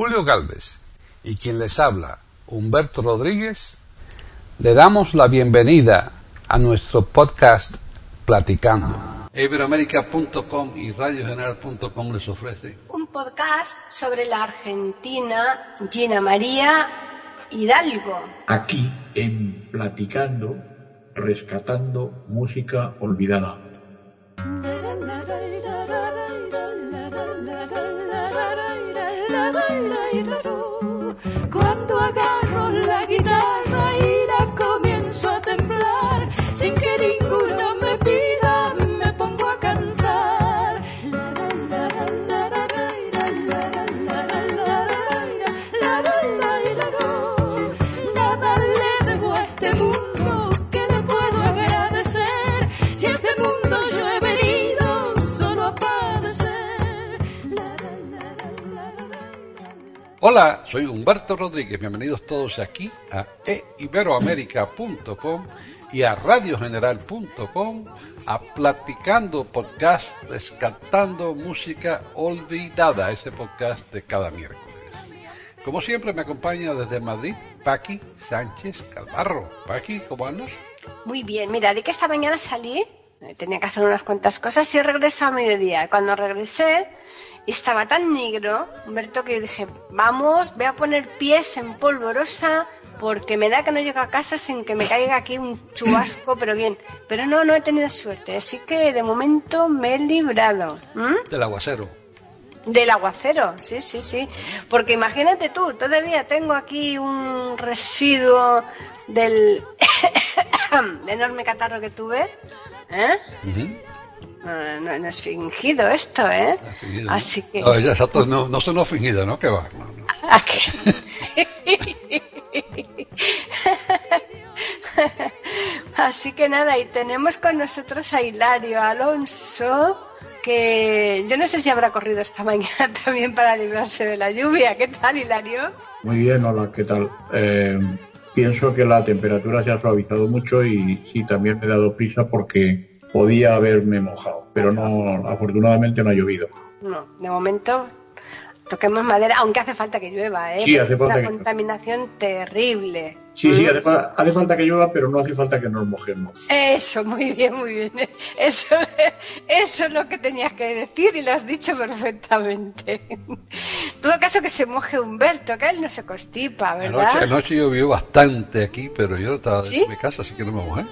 Julio Galvez y quien les habla, Humberto Rodríguez, le damos la bienvenida a nuestro podcast Platicando. Iberoamérica.com y radiogeneral.com les ofrece un podcast sobre la Argentina Gina María Hidalgo. Aquí en Platicando, rescatando música olvidada. Hola, soy Humberto Rodríguez. Bienvenidos todos aquí a eiberoamerica.com y a radiogeneral.com a Platicando Podcast, rescatando música olvidada, ese podcast de cada miércoles. Como siempre me acompaña desde Madrid Paqui Sánchez Calvarro. Paqui, ¿cómo andas? Muy bien, mira, de que esta mañana salí, eh, tenía que hacer unas cuantas cosas y regresé a mediodía. Cuando regresé, estaba tan negro, Humberto, que dije, vamos, voy a poner pies en polvorosa porque me da que no llego a casa sin que me caiga aquí un chubasco, pero bien. Pero no, no he tenido suerte, así que de momento me he librado. Del aguacero. Del aguacero, sí, sí, sí. Porque imagínate tú, todavía tengo aquí un residuo del enorme catarro que tuve. ¿eh? No, no- no es fingido esto, ¿eh? Ah, fingido, ¿no? Así que... No, exacto, no, no sonó fingido, ¿no? Que va. No, no. ¿A qué? Así que nada, y tenemos con nosotros a Hilario Alonso, que yo no sé si habrá corrido esta mañana también para librarse de la lluvia. ¿Qué tal, Hilario? Muy bien, hola, ¿qué tal? Eh, pienso que la temperatura se ha suavizado mucho y sí, también me he dado prisa porque podía haberme mojado, pero no, afortunadamente no ha llovido. No, de momento toquemos madera, aunque hace falta que llueva, ¿eh? Sí, hace es falta una que- contaminación terrible. Sí, sí, ¿Mm? hace, fa- hace falta que llueva, pero no hace falta que nos mojemos. Eso, muy bien, muy bien. Eso, eso es lo que tenías que decir y lo has dicho perfectamente. En todo caso que se moje Humberto, que él no se constipa, ¿verdad? Anoche, anoche llovió bastante aquí, pero yo estaba ¿Sí? en mi casa, así que no me mojé.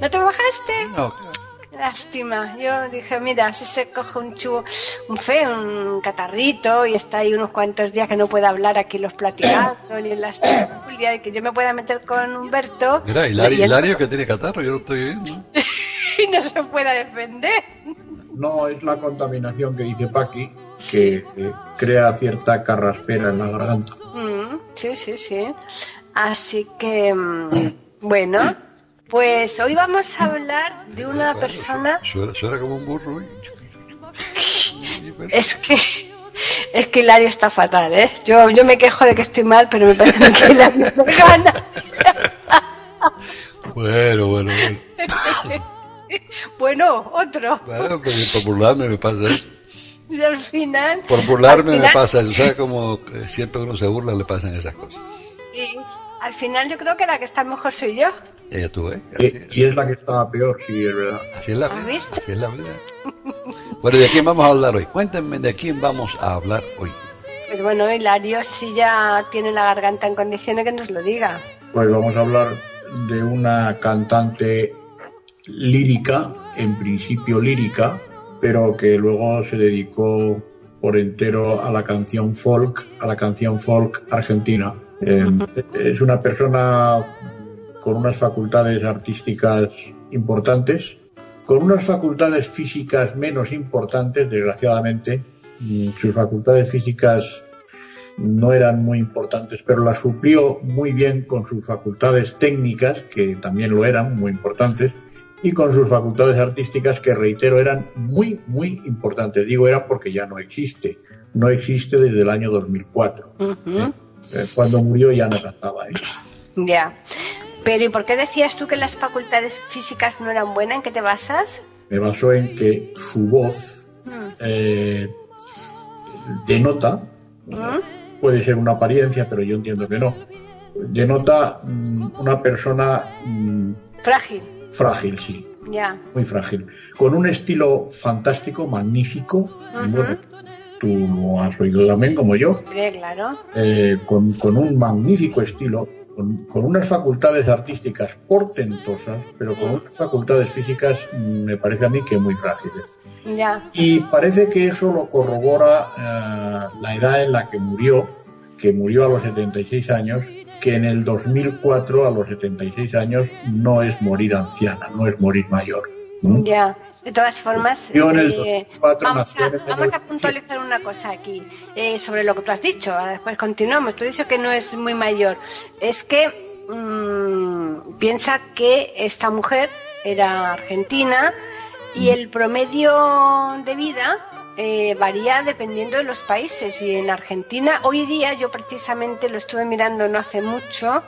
¿No te mojaste? No, Lástima. Yo dije, mira, si se coge un chubo, un fe, un catarrito y está ahí unos cuantos días que no puede hablar aquí los platicando ni en las tertulias y que yo me pueda meter con Humberto mira, y Hilario, Hilario que tiene catarro, yo lo estoy viendo. y no se pueda defender. No es la contaminación que dice Paqui, que eh, crea cierta carraspera en la garganta. Mm, sí, sí, sí. Así que, mm, bueno, pues hoy vamos a hablar de una persona. Suena, suena como un burro. ¿eh? Es que, es que Hilario está fatal, ¿eh? Yo, yo me quejo de que estoy mal, pero me parece que Hilario me gana. Bueno, bueno, bueno. Bueno, otro. Bueno, pues por burlarme me pasa eso. Y al final. Por burlarme me pasa eso. ¿Sabes cómo siempre uno se burla le pasan esas cosas? Y al final yo creo que la que está mejor soy yo. Ella tú, ¿eh? Así, Y, y es la que está peor, sí, es verdad. así es la ¿Has vida. visto? Así es la vida. Bueno, ¿de quién vamos a hablar hoy? Cuéntenme de quién vamos a hablar hoy. Pues bueno, Hilario, si ya tiene la garganta en condiciones, que nos lo diga. Pues vamos a hablar de una cantante lírica, en principio lírica, pero que luego se dedicó por entero a la canción folk, a la canción folk argentina. Eh, es una persona con unas facultades artísticas importantes, con unas facultades físicas menos importantes, desgraciadamente. Mm, Sus facultades físicas no eran muy importantes, pero las suplió muy bien con sus facultades técnicas, que también lo eran, muy importantes, y con sus facultades artísticas, que reitero, eran muy, muy importantes. Digo eran porque ya no existe. No existe desde el año 2004. Ujú. Eh, Cuando murió ya no cantaba. ¿eh? Ya. Pero ¿y por qué decías tú que las facultades físicas no eran buenas? ¿En qué te basas? Me basó en que su voz Mm. eh, denota ¿Mm? puede ser una apariencia, pero yo entiendo que no. Denota mm, una persona Frágil, frágil, sí, ya. muy frágil, con un estilo fantástico, magnífico. y bueno, tú has oído también como yo, claro. eh, con, con un magnífico estilo, con, con unas facultades artísticas portentosas, pero con unas facultades físicas, mm, me parece a mí que muy frágiles. Ya. Y parece que eso lo corrobora eh, la edad en la que murió, que murió a los 76 años, que en el 2004 a los 76 años no es morir anciana, no es morir mayor. Ya. De todas formas, eh, 2004 vamos, a, vamos a 2007. puntualizar una cosa aquí eh, sobre lo que tú has dicho. Ahora Después continuamos. Tú dicho que no es muy mayor. Es que mm, piensa que esta mujer era argentina y el promedio de vida eh, varía dependiendo de los países. Y en Argentina, hoy día, yo precisamente lo estuve mirando no hace mucho,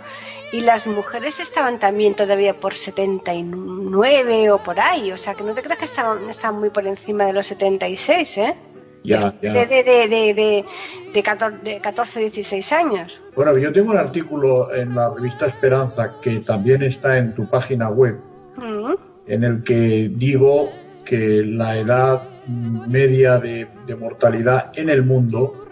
y las mujeres estaban también todavía por 79 o por ahí. O sea, que no te creas que estaban, estaban muy por encima de los 76, ¿eh? Ya, ya. De, de, de, de, de, de 14, de 14, 16 años. Bueno, yo tengo un artículo en la revista Esperanza que también está en tu página web, Mm, en el que digo que la edad media de, de mortalidad en el mundo,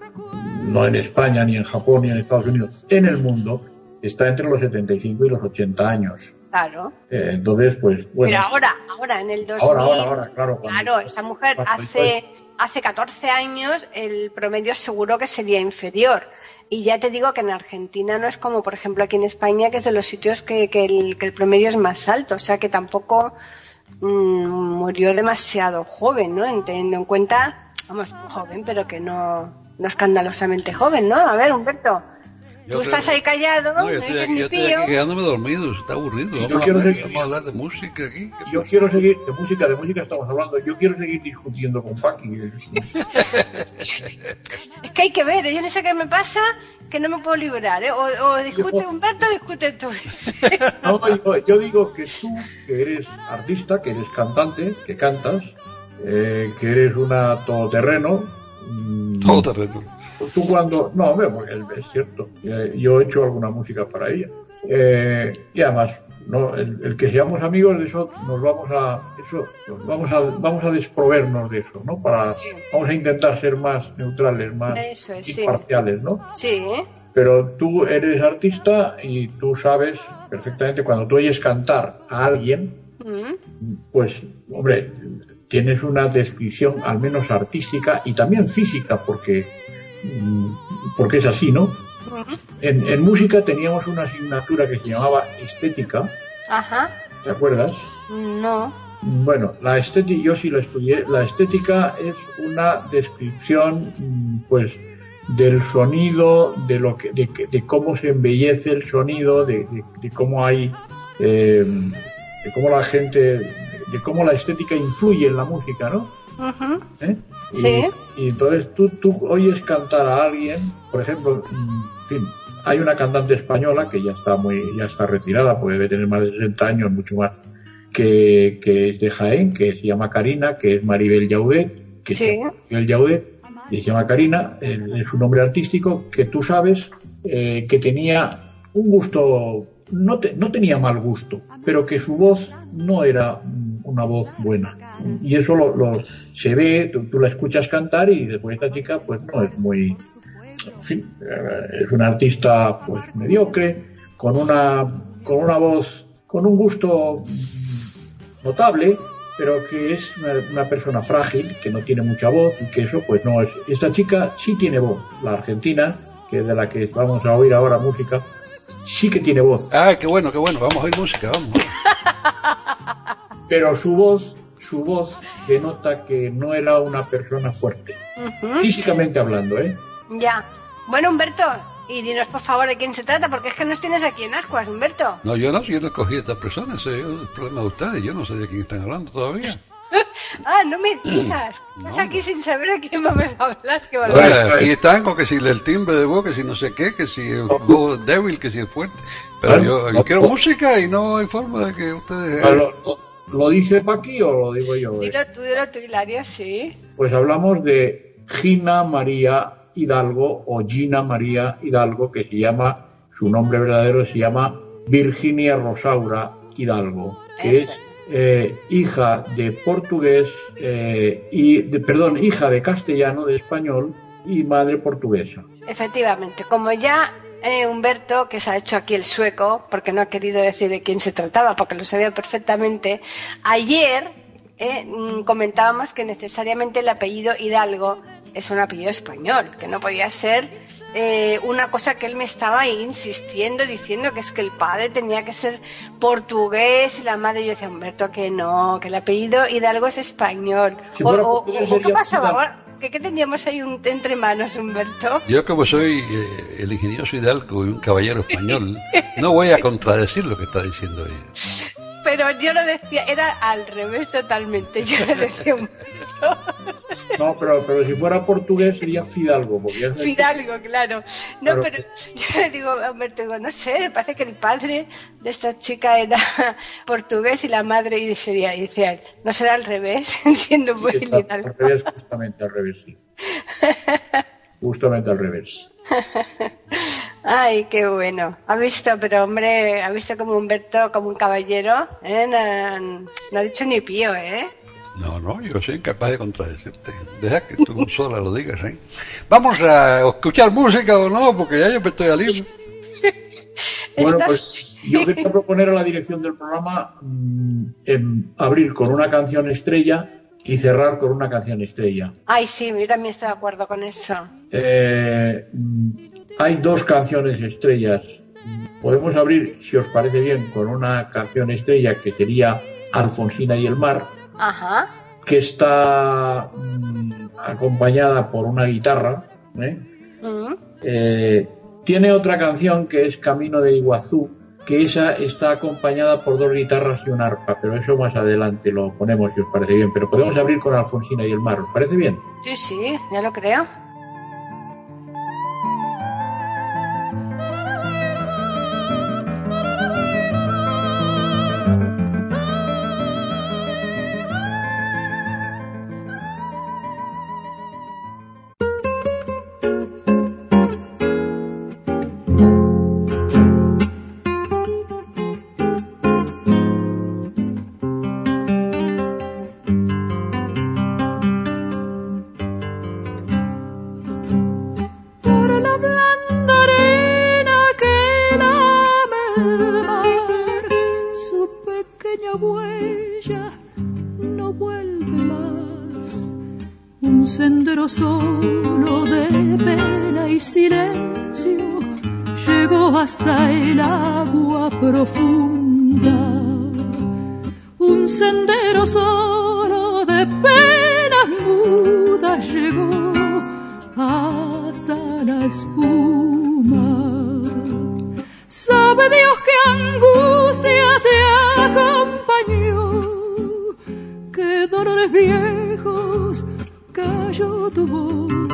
no en España, ni en Japón, ni en Estados Unidos, en el mundo, está entre los 75 y los 80 años. claro. Eh, entonces, pues bueno, Pero ahora, ahora, en el 2000. ahora, ahora, ahora, claro. cuando- Claro, esta mujer hace, hace 14 años el promedio seguro que sería inferior. Y ya te digo que en Argentina no es como, por ejemplo, aquí en España, que es de los sitios que, que el, que el promedio es más alto. O sea que tampoco mm, murió demasiado joven, ¿no? Teniendo en cuenta, vamos, joven, pero que no, no escandalosamente joven, ¿no? A ver, Humberto, Yo tú creo- estás ahí callado, No, no, yo estoy aquí, yo estoy quedándome dormido, está aburrido. Vamos, a, quiero hablar, seguir- vamos a hablar de música aquí. ¿qué Yo pasa? quiero seguir, de música, de música estamos hablando, yo quiero seguir discutiendo con Paqui. Es que hay que ver, yo no sé qué me pasa, que no me puedo librar, ¿eh? O, o discute Humberto o discute tú. No, yo, yo digo que tú, que eres artista, que eres cantante, que cantas, eh, que eres una todoterreno. mm, Todo terreno. Tú cuando. No, hombre, porque es cierto. eh, Yo he hecho alguna música para ella. Eh, y además, no, el, el que seamos amigos de eso, nos vamos a. Eso, nos vamos a, vamos a desprovernos de eso, ¿no? Para, vamos a intentar ser más neutrales, más Eso es, sí. imparciales, ¿no? Sí, pero tú eres artista y tú sabes perfectamente cuando tú oyes cantar a alguien, Mm, pues, hombre, tienes una descripción al menos artística y también física, porque, porque es así, ¿no? En, en música teníamos una asignatura que se llamaba estética, Ajá. ¿te acuerdas? No. Bueno, la estética, yo sí la estudié. La estética es una descripción, mm, pues, del sonido, de lo que, de, de cómo se embellece el sonido, de, de- de cómo hay, eh, de cómo la gente, de cómo la estética influye en la música, ¿no? ¿Eh? Y- Sí. Y, entonces tú, tú oyes cantar a alguien, por ejemplo, en fin, hay una cantante española que ya está muy, ya está retirada, porque debe tener más de 60 años, mucho más, que, que es de Jaén, que se llama Karina, que es Maribel Yaudet, que Sí. se llama Maribel Yaudet, y se llama Karina, es un nombre artístico que tú sabes eh, que tenía un gusto, no, te- no tenía mal gusto, pero que su voz no era una voz buena. Y eso lo, lo- se ve, tú, tú la escuchas cantar y después esta chica pues no es muy, en fin, eh, es una artista pues mediocre, con una, con una voz, con un gusto notable, pero que es una, una persona frágil, que no tiene mucha voz y que eso pues no es. Esta chica sí tiene voz, la argentina, que es de la que vamos a oír ahora música, sí que tiene voz, Ah, qué bueno, qué bueno. Vamos a oír música, vamos. pero su voz, su voz denota que no era una persona fuerte, físicamente hablando, ¿eh? Ya. Bueno, Humberto, y dinos por favor de quién se trata, porque es que nos tienes aquí en Ascuas, Humberto. No, yo no, yo no escogí a estas personas, ese es el problema de ustedes. Yo no sé de quién están hablando todavía. Ah, no me digas. Estás No. aquí sin saber de quién vamos a hablar. Qué Ahora, barbaridad. aquí están con que si el timbre de voz, que si no sé qué, que si voz débil, que si es fuerte. Pero Bueno, yo, yo no, quiero no. música y no hay forma de que ustedes... ¿Lo, dice Paqui o lo digo yo? Dilo tú, dilo tú, Hilario, sí. Pues hablamos de Gina María Hidalgo o Gina María Hidalgo, que se llama, su nombre verdadero se llama Virginia Rosaura Hidalgo, que Eso. es eh, hija de portugués eh, y, de, perdón, hija de castellano, de español y madre portuguesa. Efectivamente, como ya eh, Humberto, que se ha hecho aquí el sueco, porque no ha querido decir de quién se trataba, porque lo sabía perfectamente, ayer eh, mm, comentábamos que necesariamente el apellido Hidalgo es un apellido español, que no podía ser eh, una cosa que él me estaba insistiendo, diciendo que es que el padre tenía que ser portugués y la madre, yo decía, Humberto, que no, que el apellido Hidalgo es español. O- o- o- ¿Qué pasaba? ¿Qué, qué teníamos ahí un- entre manos, Humberto? Yo como soy eh, el ingenioso Hidalgo y un caballero español, no voy a contradecir lo que está diciendo ella. Pero yo lo decía, era al revés totalmente. Yo le decía un No, pero, pero si fuera portugués sería Fidalgo, porque que- Fidalgo, claro. No, Claro. pero yo le digo a Humberto, digo, no sé, me parece que el padre de esta chica era portugués y la madre sería, y decía, no será al revés, siendo muy Hidalgo. al revés, justamente al revés, sí. Justamente al revés. Ay, qué bueno. Ha visto, pero hombre, ha visto como Humberto, como un caballero, ¿eh? no, no ha dicho ni pío, ¿eh? No, no, yo soy incapaz de contradecirte. Deja que tú sola lo digas, ¿eh? Vamos a escuchar música o no, porque ya yo me estoy al hilo. Bueno, pues yo quería proponer a la dirección del programa mm, em, abrir con una canción estrella y cerrar con una canción estrella. Ay, sí, yo también estoy de acuerdo con eso. Eh, mm, hay dos canciones estrellas. Podemos abrir, si os parece bien, con una canción estrella que sería Alfonsina y el mar, Ajá. que está mm, acompañada por una guitarra. ¿eh? Mm. Eh, tiene otra canción que es Camino de Iguazú, que esa está acompañada por dos guitarras y un arpa, pero eso más adelante lo ponemos si os parece bien. Pero podemos abrir con Alfonsina y el mar, ¿os parece bien? Sí, sí, ya lo creo. Cayó tu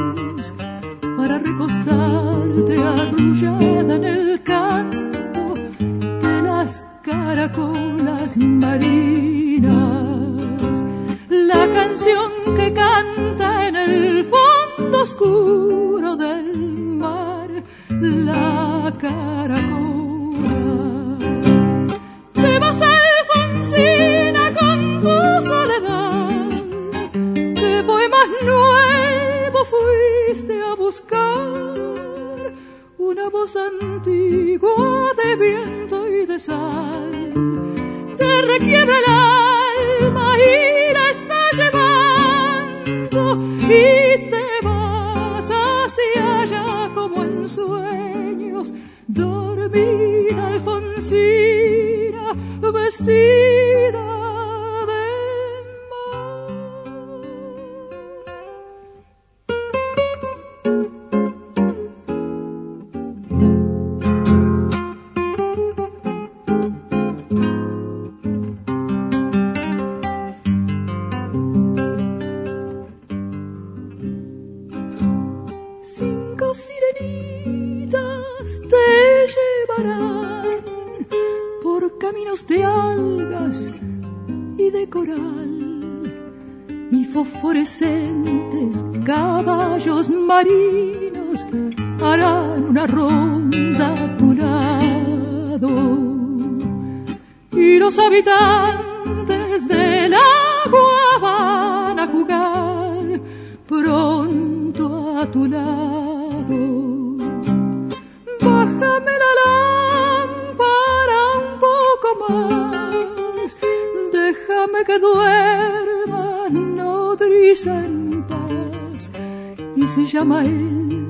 Y si llama él,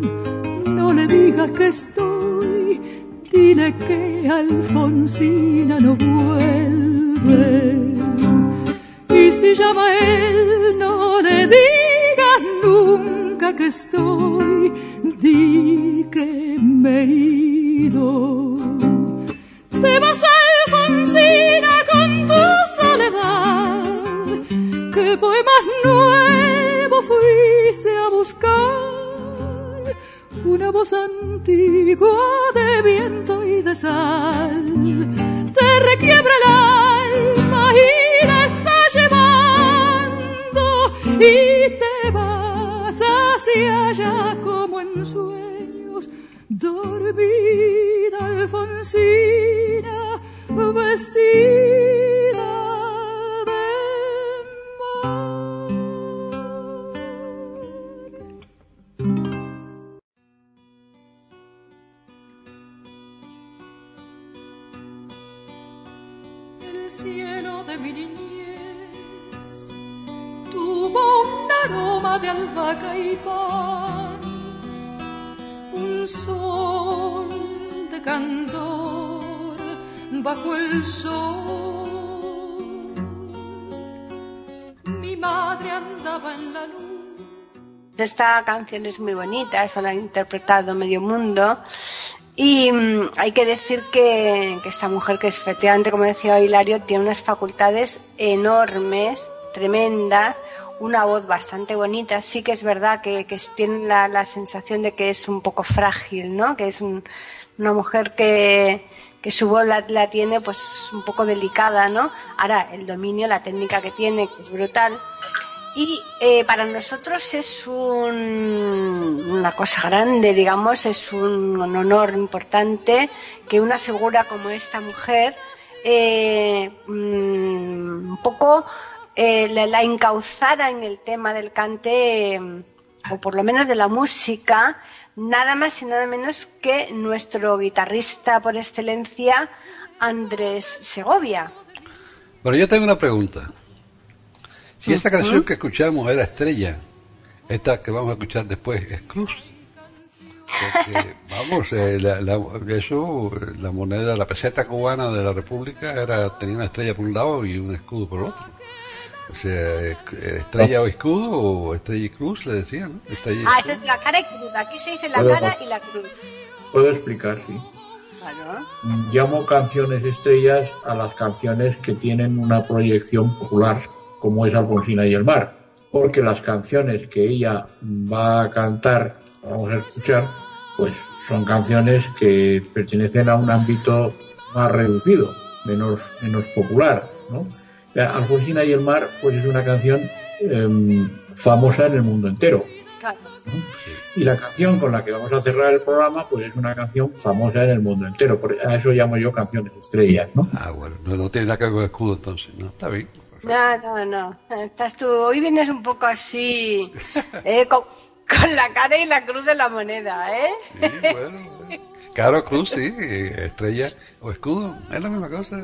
no le digas que estoy, dile que Alfonsina no vuelve. Y si llama él, no le digas nunca que estoy, di que me antigua de viento y de sal, Esta canción es muy bonita, eso la ha interpretado medio mundo. Y mm, hay que decir que, que esta mujer, que es efectivamente, como decía Hilario, tiene unas facultades enormes, tremendas, una voz bastante bonita. Sí que es verdad que, que tiene la, la sensación de que es un poco frágil, ¿no? Que es un- una mujer que, que su voz la, la tiene pues un poco delicada, ¿no? Ahora, el dominio, la técnica que tiene, que es brutal. Y eh, para nosotros es un- una cosa grande, digamos, es un, honor importante que una figura como esta mujer eh, mm, un poco eh, la, la encauzara en el tema del cante, eh, o por lo menos de la música, nada más y nada menos que nuestro guitarrista por excelencia, Andrés Segovia. Bueno, yo tengo una pregunta. Si esta canción que escuchamos era Estrella, esta que vamos a escuchar después es Cruz. Porque, vamos, eh, la, la- eso, la moneda, la peseta cubana de la República era tenía una estrella por un lado y un escudo por el otro. O sea, eh, estrella o escudo o estrella y cruz, le decían, ¿no? Estrella y Ah, eso es la cara y cruz. Aquí se dice la Puedo- cara y la cruz. Puedo explicar, sí. Claro. Llamo canciones estrellas a las canciones que tienen una proyección popular, como es Alfonsina y el mar, porque las canciones que ella va a cantar, vamos a escuchar, pues son canciones que pertenecen a un ámbito más reducido, menos, menos popular, ¿no? La Alfonsina y el mar, pues es una canción em, famosa en el mundo entero. Y la canción con la que vamos a cerrar el programa, pues es una canción famosa en el mundo entero. Por a eso llamo yo canciones estrellas, ¿no? Ah, bueno, no, no tiene nada que ver con el escudo entonces, ¿no? Está bien. No, no, no. Estás tú, hoy vienes un poco así, eh, con, con la cara y la cruz de la moneda, ¿eh? Sí, bueno. Claro, cruz, sí, estrella o escudo, es la misma cosa.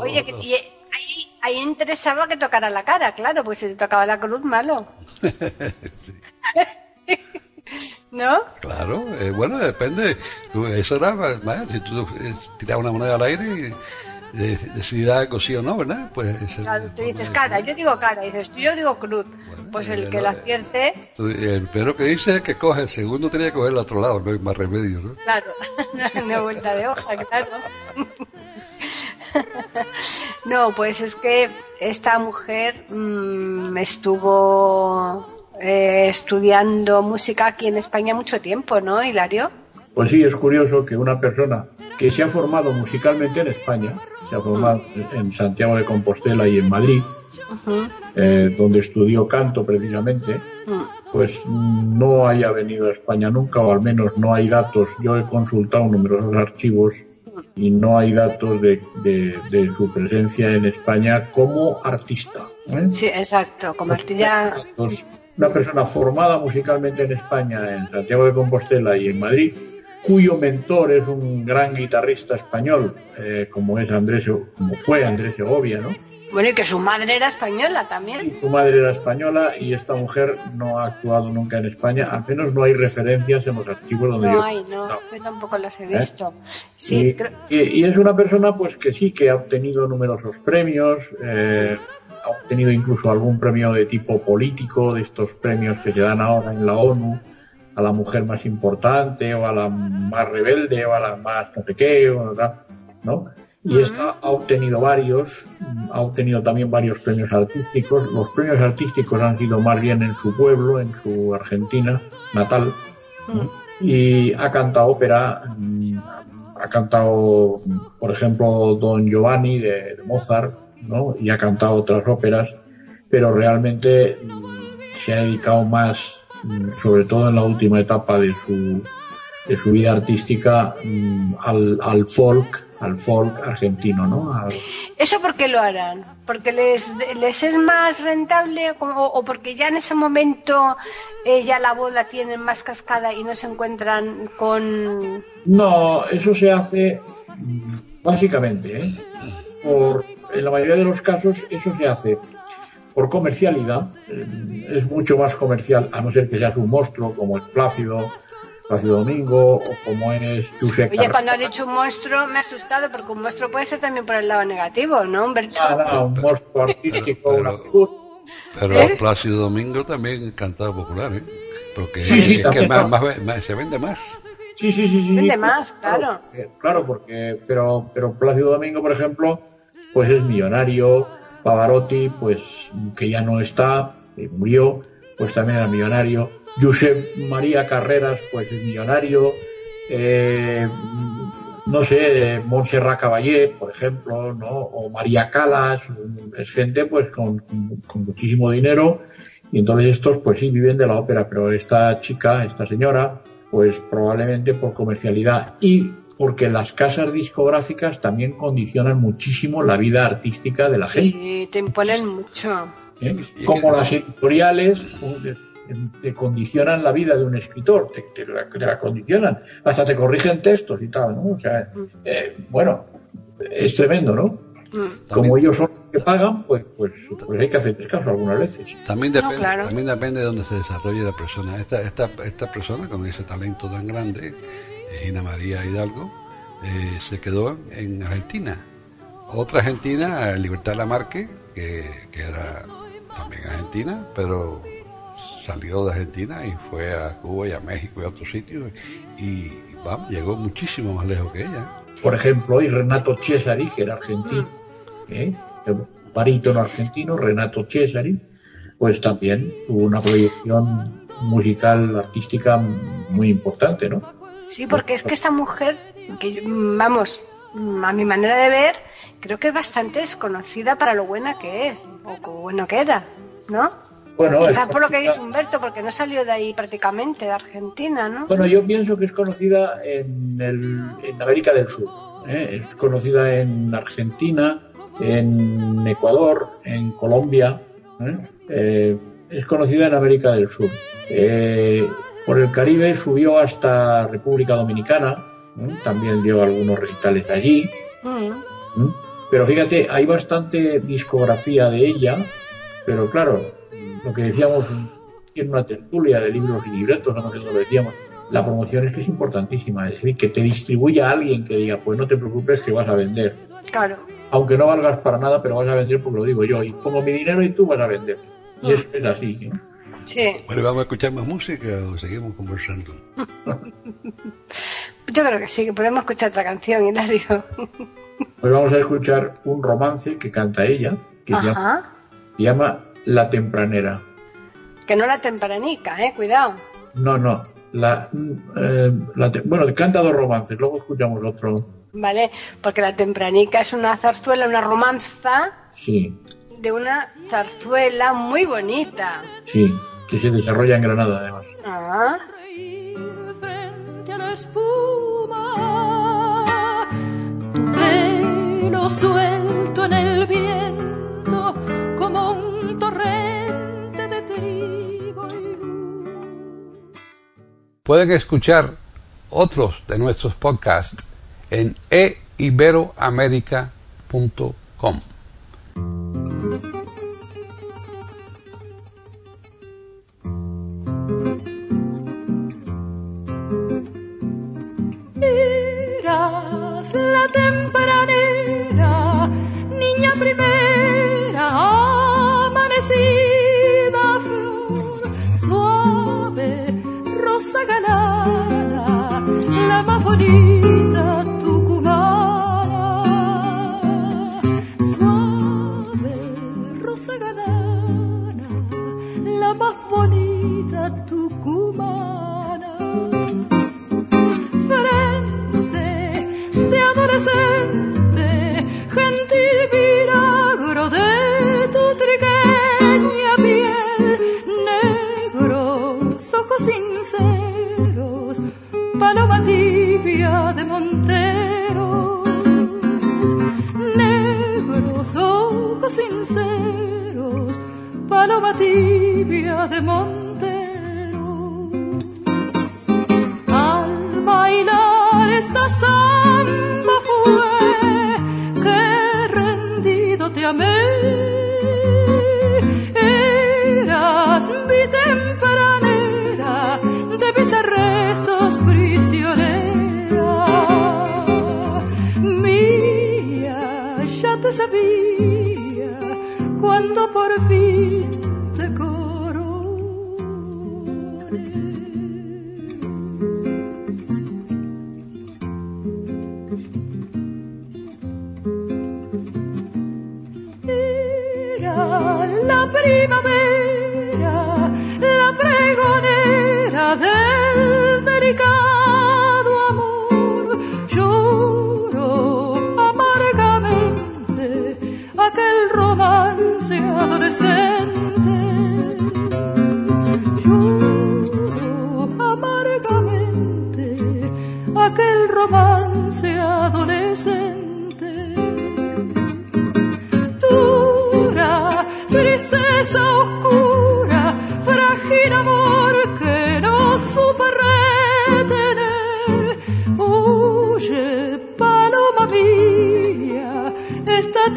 Oye, dos. y ahí, ahí interesaba que tocara la cara, claro, pues si te tocaba la cruz, malo. Sí. ¿No? Claro, eh, bueno, depende. Eso era, más, si tú eh, tiras una moneda al aire y eh, decides algo sí o no, ¿verdad? Pues Claro, tú dices cara, yo digo cara, y dices tú, yo digo cruz. Pues el que la acierte, tú- el primero que dice es que coge, el segundo tenía que coger el otro lado, no hay más remedio, ¿no? claro, una vuelta de hoja, claro. No, pues es que esta mujer mm, estuvo eh, estudiando música aquí en España mucho tiempo, ¿no, Hilario? Pues sí, es curioso que una persona que se ha formado musicalmente en España, se ha formado en Santiago de Compostela y en Madrid, eh, donde estudió canto precisamente, mm. pues no haya venido a España nunca, o al menos no hay datos. Yo he consultado numerosos archivos y no hay datos de, de- de su presencia en España como artista. ¿eh? Sí, exacto. Como artilla. Pues, una persona formada musicalmente en España, en Santiago de Compostela y en Madrid, cuyo mentor es un gran guitarrista español, eh, como es Andrés, como fue Andrés Segovia, ¿no? Bueno, y que su madre era española Y también. su madre era española y esta mujer no ha actuado nunca en España, al menos no hay referencias en los archivos donde No yo hay, no. no. Yo tampoco las he visto. Sí, y, creo- y- y es una persona pues que sí que ha obtenido numerosos premios, eh, ha obtenido incluso algún premio de tipo político, de estos premios que se dan ahora en la ONU, a la mujer más importante o a la más rebelde o a la más no sé qué, o ¿no? Y esta ha obtenido varios, mm, ha obtenido también varios premios artísticos. Los premios artísticos han sido más bien en su pueblo, en su Argentina natal, ¿no? y ha cantado ópera, mm, ha cantado, por ejemplo, Don Giovanni de, de Mozart, ¿no? y ha cantado otras óperas, pero realmente mm, se ha dedicado más, mm, sobre todo en la última etapa de su, de su vida artística, mm, al, al folk, al folk argentino, ¿no? Al- ¿Eso por qué lo harán? ¿Porque les, les es más rentable o porque ya en ese momento eh, ya la voz la tienen más cascada y no se encuentran con... No, eso se hace mm, básicamente, ¿eh? por, en la mayoría de los casos eso se hace por comercialidad, eh, es mucho más comercial, a no ser que seas un monstruo como es Plácido, Plácido Domingo, o como es Josep Oye, cuando has dicho un monstruo me ha asustado porque un monstruo puede ser también por el lado negativo, ¿no, Humberto? Ah, no, un monstruo artístico, Pero- una figura. Pero ¿Eh? Plácido Domingo también cantaba popular, ¿eh? Porque Sí, sí, es que más- más- más- se vende más. Sí, sí, sí, sí. Vende sí, más, claro. claro, porque, pero, pero Plácido Domingo, por ejemplo, pues es millonario. Pavarotti, pues que ya no está, que murió, pues también era millonario. Josep María Carreras, pues es millonario. Eh, no sé, Montserrat Caballé, por ejemplo, ¿no? O María Calas, es gente pues con, con muchísimo dinero y entonces estos pues sí viven de la ópera, pero esta chica, esta señora, pues probablemente por comercialidad y porque las casas discográficas también condicionan muchísimo la vida artística de la gente. Sí, te imponen mucho. ¿eh? Como las editoriales te condicionan la vida de un escritor, te, te la, te la condicionan, hasta te corrigen textos y tal, ¿no? O sea, eh, bueno, es tremendo, ¿no? Mm. Como ellos son los que pagan, pues, pues, pues hay que hacer caso algunas veces. También depende, claro. también depende de dónde se desarrolle la persona. Esta, esta, esta persona con ese talento tan grande, eh, Gina María Hidalgo, eh, se quedó en Argentina. Otra argentina, Libertad Lamarque, que, que era también argentina, pero salió de Argentina y fue a Cuba y a México y a otros sitios y vamos, llegó muchísimo más lejos que ella. Por ejemplo, hoy Renato Cesari, que era argentino, ¿eh? Barítono argentino, Renato Cesari, pues también tuvo una proyección musical, artística muy importante, ¿no? Sí, porque es que esta mujer, que vamos, a mi manera de ver, creo que es bastante desconocida para lo buena que es, o lo bueno que era, ¿no? Bueno, Quizás es por lo que dice Humberto, porque no salió de ahí prácticamente, de Argentina, ¿no? Bueno, yo pienso que es conocida en, el- en América del Sur. ¿eh? Es conocida en Argentina, en Ecuador, en Colombia. ¿eh? Eh, es conocida en América del Sur. Eh, por el Caribe subió hasta República Dominicana. ¿eh? También dio algunos recitales allí. Pero fíjate, hay bastante discografía de ella, pero claro, lo que decíamos en una tertulia de libros y libretos, no lo decíamos, la promoción es que es importantísima, es decir, que te distribuya alguien que diga, pues no te preocupes que vas a vender, Claro. aunque no valgas para nada, pero vas a vender porque lo digo yo, y pongo mi dinero y tú vas a vender. Y eso es así. ¿eh? Sí, Bueno, ¿vamos a escuchar más música o seguimos conversando? yo creo que sí, que podemos escuchar otra canción, Hilario. Pues vamos a escuchar un romance que canta ella, que se llama, Ajá. se llama La Tempranera. Que no la tempranica, eh, cuidado. No, no. La, eh, la bueno, canta dos romances, luego escuchamos otro. ¿Vale? Porque la tempranica es una zarzuela, una romanza Sí, de una zarzuela muy bonita. sí. Que se desarrolla en Granada además. Ah, reír frente a la espuma, tu pelo suelto en el viento como un torrente de trigo y luz. Pueden escuchar otros de nuestros podcasts en eiberoamerica.com. La tempranera, niña primera, amanecida flor, suave, rosa galana, la más bonita adolescente, gentil milagro de tu triqueña piel, negros ojos sinceros, paloma tibia de monteros, negros ojos sinceros, paloma tibia de monteros. Al bailar esta samba fue que rendido te amé. Eras mi tempranera, de mis arrestos prisionera. Mía, ya te sabía cuando por fin primavera, la pregonera del delicado amor. Lloro amargamente aquel romance adolescente.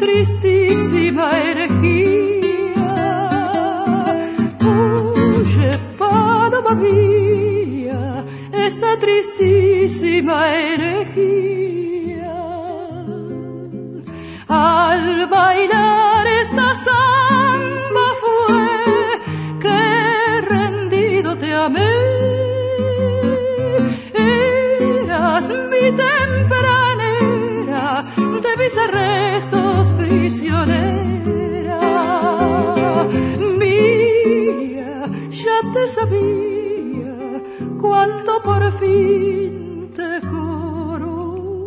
Esta sabía cuando por fin te coroné.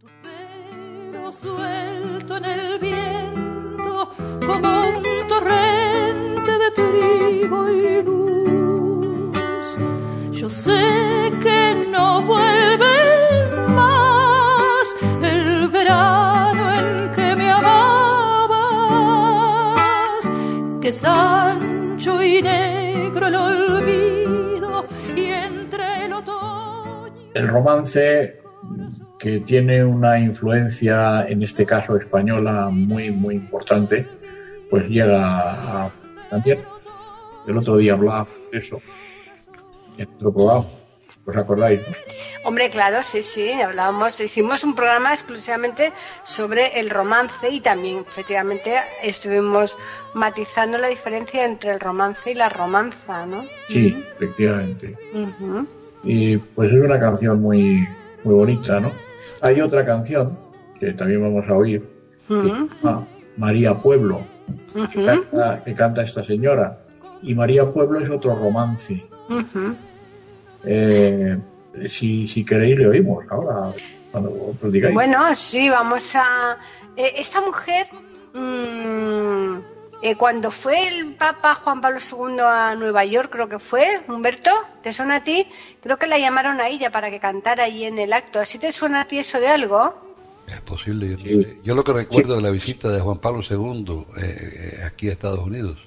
Tu pelo suelto en el viento como un torrente de trigo y luz. Yo sé que no vuelve es y negro el olvido y entre el otoño. El romance que tiene una influencia, en este caso española, muy, muy importante, pues llega a también. El otro día hablaba de eso en otro programa. ¿Os acordáis? no? Hombre, claro, sí, sí, hablábamos, hicimos un programa exclusivamente sobre el romance y también, efectivamente, estuvimos matizando la diferencia entre el romance y la romanza, ¿no? Sí, efectivamente. Y pues es una canción muy, muy bonita, ¿no? Hay otra canción que también vamos a oír, que se llama María Pueblo, que canta, que canta esta señora. Y María Pueblo es otro romance. Eh, si, si queréis le oímos ahora. cuando digáis. Bueno, sí, vamos a... eh, esta mujer, mm, eh, cuando fue el Papa Juan Pablo II a Nueva York, creo que fue, Humberto, ¿te suena a ti? Creo que la llamaron a ella para que cantara ahí en el acto. ¿Así te suena a ti eso de algo? Es posible, yo, Sí. sé. Yo lo que recuerdo de la visita de Juan Pablo II eh, eh, aquí a Estados Unidos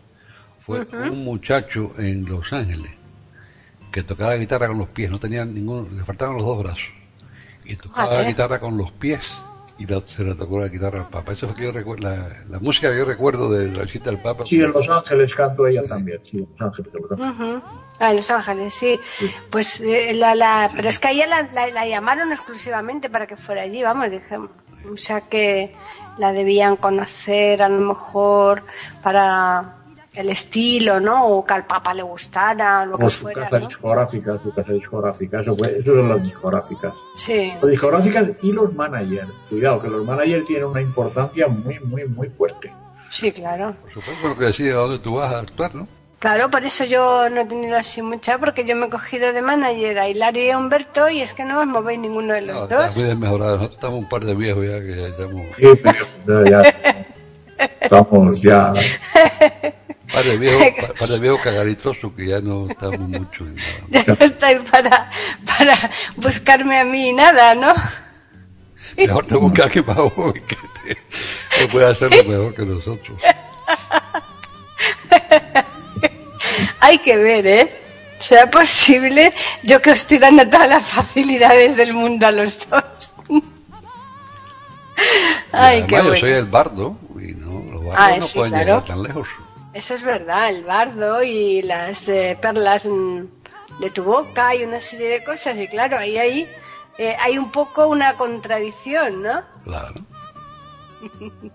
fue un muchacho en Los Ángeles que tocaba guitarra con los pies, no tenía ninguno, le faltaban los dos brazos. Y tocaba Ah, la ¿qué? guitarra con los pies y la- se le tocó la guitarra al Papa. Eso fue que yo recuerdo, la, la música que yo recuerdo de la visita del Papa. Sí, en Los Ángeles canto ella también. Sí, en Los Ángeles. en Los Ángeles. Ujú. Ah, en Los Ángeles, sí. Pues eh, la, la, pero es que a ella la, la- la llamaron exclusivamente para que fuera allí, vamos, dije, o sea que la debían conocer a lo mejor para el estilo, ¿no? O que al Papa le gustara, lo que O su fuera, casa ¿no? discográfica, su casa discográfica. Eso, fue, eso son las discográficas. Sí. Las discográficas y los managers. Cuidado, que los managers tienen una importancia muy, muy, muy fuerte. Sí, claro. Por supuesto, lo que decide a dónde tú vas a actuar, ¿no? Claro, por eso yo no he tenido así mucha, porque yo me he cogido de manager a Hilario y a Humberto y es que no os movéis ninguno de los No, dos. desmejorado. Nosotros estamos un par de viejos ya que ya estamos... Sí, pero ya estamos ya. Un par de viejos, pa- par de viejos cagalitrosos que ya no estamos mucho en nada. Ya no estáis para, para buscarme a mí nada, ¿no? Mejor te busca que más joven que, te, que pueda hacerlo mejor que nosotros. Hay que ver, ¿eh? ¿Será posible? Yo que os estoy dando todas las facilidades del mundo a los dos. Ay, Y qué además yo soy bueno. el bardo y no, los bardos Ah, no sí, pueden claro. llegar tan lejos. Eso es verdad, el bardo y las eh, perlas mm, de tu boca y una serie de cosas. Y claro, ahí, ahí eh, hay un poco una contradicción, ¿no? Claro.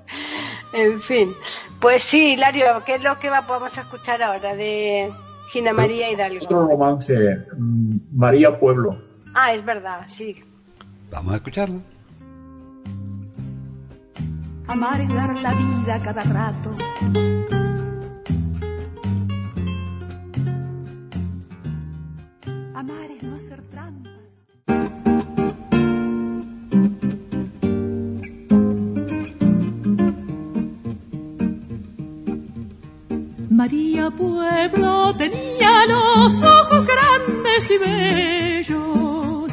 En fin. Pues sí, Hilario, ¿qué es lo que va, vamos a escuchar ahora de Gina María Hidalgo? Otro romance, mm, María Pueblo. Ah, es verdad, sí. Vamos a escucharlo. Amar es dar la vida cada rato. Amar no hacer. María Pueblo tenía los ojos grandes y bellos,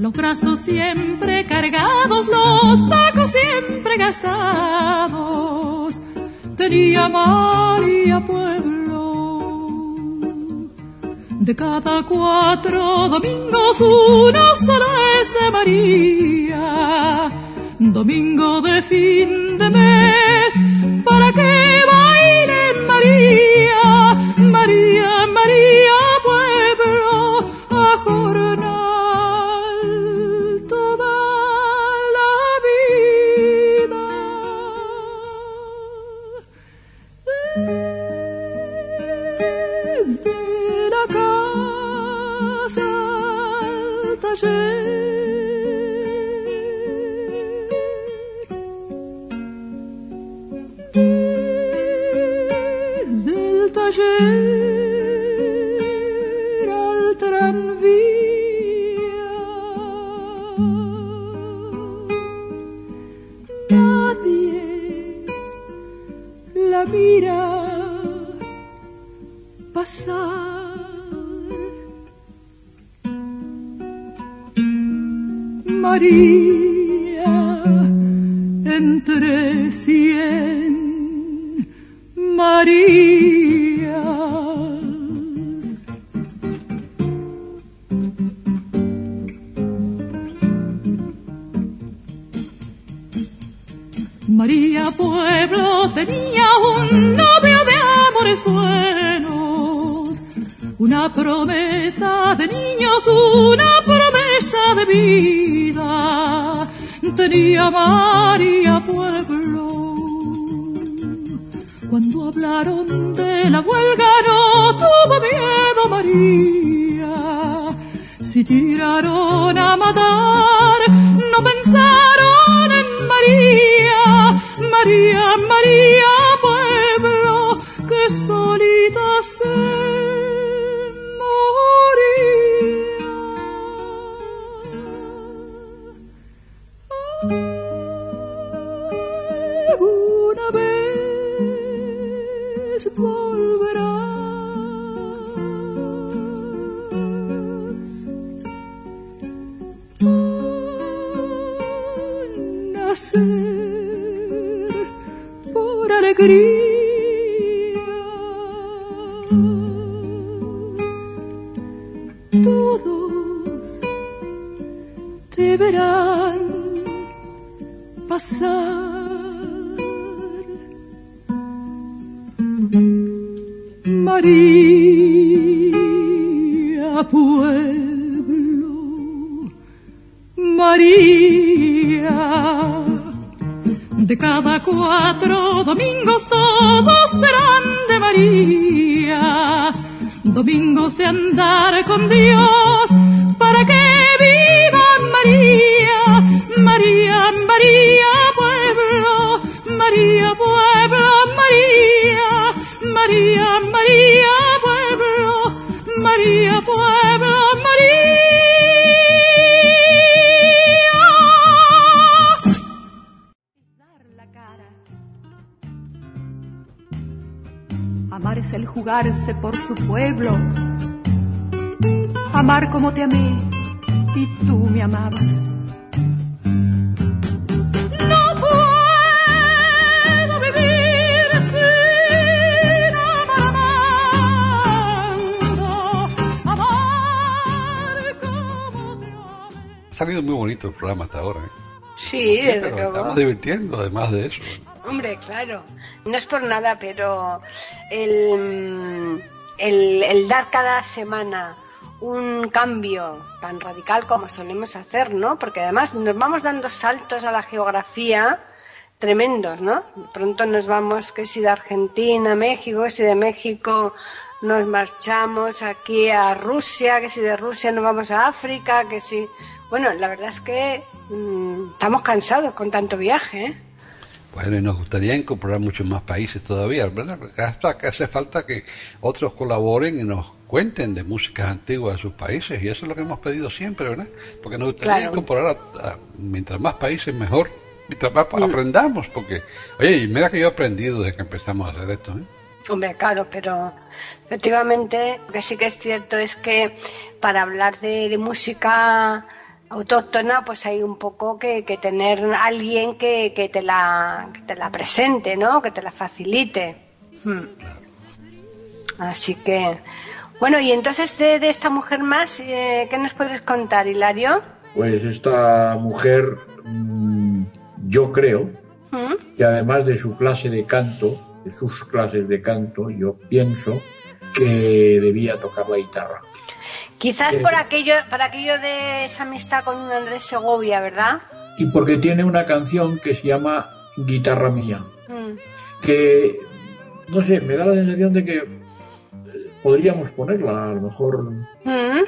los brazos siempre cargados, los tacos siempre gastados. Tenía María Pueblo. De cada cuatro domingos uno solo es de María. Domingo de fin de mes, para que baile una promesa de niños, una promesa de vida. Tenía María Pueblo. Cuando hablaron de la huelga no tuvo miedo María. Si tiraron a matar, no pensaron en María, María, María, por alegría. Todos te verán pasar. Amar es el jugarse por su pueblo. Amar como te amé y tú me amabas. No puedo vivir sin amar amando, amar como te amé. Ha salido muy bonito el programa hasta ahora. ¿eh? Sí, desde Pero luego. estamos divirtiendo además de eso. Hombre, claro. No es por nada, pero el, el, el dar cada semana un cambio tan radical como solemos hacer, ¿no? Porque además nos vamos dando saltos a la geografía tremendos, ¿no? Pronto nos vamos, que si de Argentina, México, que si de México nos marchamos aquí a Rusia, que si de Rusia nos vamos a África, que si... Bueno, la verdad es que mm, estamos cansados con tanto viaje, ¿eh? Bueno, y nos gustaría incorporar muchos más países todavía, ¿verdad? Hasta que hace falta que otros colaboren y nos cuenten de músicas antiguas de sus países, y eso es lo que hemos pedido siempre, ¿verdad? Porque nos gustaría Claro. incorporar a, a- mientras más países mejor, mientras más aprendamos, porque, oye, mira que yo he aprendido desde que empezamos a hacer esto, ¿eh? Hombre, claro, pero efectivamente lo que sí que es cierto es que para hablar de, de música autóctona pues hay un poco que, que tener alguien que, que te la, que te la presente, ¿no? Que te la facilite. Hmm. Así que, bueno, y entonces de, de esta mujer más, eh, ¿qué nos puedes contar, Hilario? Pues esta mujer, mm, yo creo ¿Mm? que además de su clase de canto, de sus clases de canto, yo pienso que debía tocar la guitarra. Quizás Eh, por aquello, para aquello de esa amistad con Andrés Segovia, ¿verdad? Y porque tiene una canción que se llama Guitarra Mía, Mm. que, no sé, me da la sensación de que eh, podríamos ponerla, a lo mejor Mm.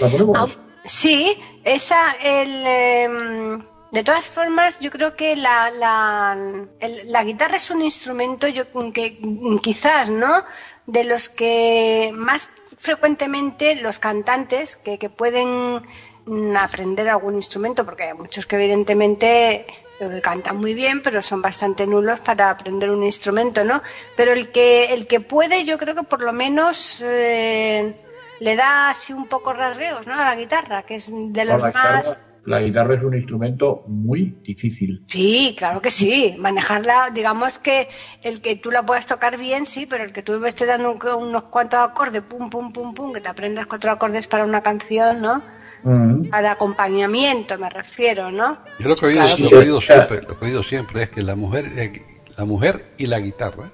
la ponemos. Ah, Sí, esa, el, em, de todas formas, yo creo que la, la, el- la guitarra es un instrumento yo, que quizás, ¿no? De los que más frecuentemente los cantantes que, que pueden mm, aprender algún instrumento, porque hay muchos que evidentemente eh, cantan muy bien, pero son bastante nulos para aprender un instrumento, ¿no? Pero el que, el que puede, yo creo que por lo menos eh, le da así un poco rasgueos, ¿no? A la guitarra, que es de los guitarra, más... la guitarra es un instrumento muy difícil. Sí, claro que sí. Manejarla, digamos que el que tú la puedas tocar bien, sí, pero el que tú estés dando un- unos cuantos acordes, pum, pum, pum, pum, que te aprendas cuatro acordes para una canción, ¿no? Mm. Para acompañamiento, me refiero, ¿no? Yo lo que he oído, Claro. lo que he oído siempre, lo que he oído siempre es que la mujer, eh, la mujer y la guitarra